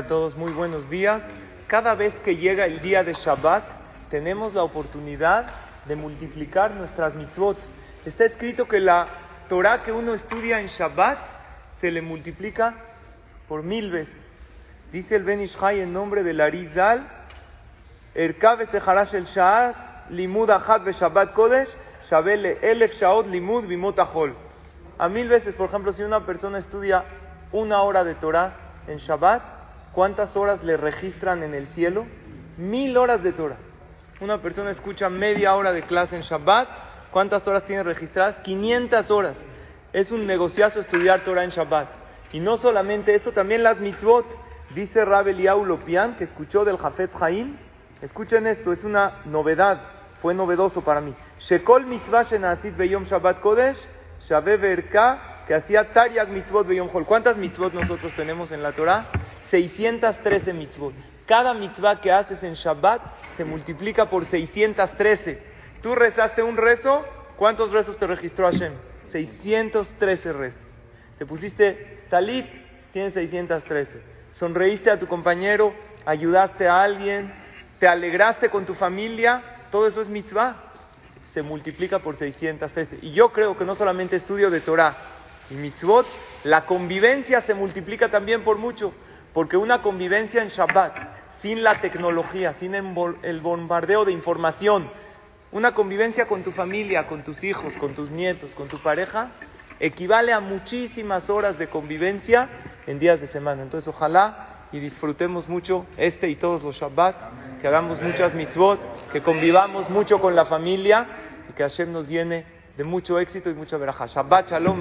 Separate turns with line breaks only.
A todos muy buenos días. Cada vez que llega el día de Shabbat, tenemos la oportunidad de multiplicar nuestras mitzvot. Está escrito que la Torah que uno estudia en Shabbat se le multiplica por mil veces. Dice el Ben Ishai en nombre del Arizal, Erkabe Seharash el Sha'at, limud ahad Shabbat kodesh, shabele elef shaot limud bimot ahol. A mil veces, por ejemplo, si una persona estudia una hora de Torah en Shabbat, ¿cuántas horas le registran en el cielo? Mil horas de Torah. Una persona escucha media hora de clase en Shabbat, ¿cuántas horas tiene registradas? 500 horas. Es un negociazo estudiar Torah en Shabbat. Y no solamente eso, también las mitzvot. Dice Rabel Lopian, que escuchó del Jafet Haim. Escuchen esto, es una novedad fue novedoso para mí. Shekol mitzvah beyom Shabbat Kodesh, Shabe Verka, que hacía Tariag mitzvot beyom Hol. ¿Cuántas mitzvot nosotros tenemos en la Torah? 613 mitzvot. Cada mitzvah que haces en Shabbat se multiplica por 613. Tú rezaste un rezo, ¿cuántos rezos te registró Hashem? 613 rezos. Te pusiste talit, tienes 613. Sonreíste a tu compañero, ayudaste a alguien, te alegraste con tu familia, todo eso es mitzvah. Se multiplica por 613. Y yo creo que no solamente estudio de Torah y mitzvot, la convivencia se multiplica también por mucho. Porque una convivencia en Shabbat, sin la tecnología, sin el bombardeo de información, una convivencia con tu familia, con tus hijos, con tus nietos, con tu pareja, equivale a muchísimas horas de convivencia en días de semana. Entonces, ojalá y disfrutemos mucho este y todos los Shabbat, que hagamos muchas mitzvot, que convivamos mucho con la familia y que Hashem nos llene de mucho éxito y mucha veraja. Shabbat Shalom.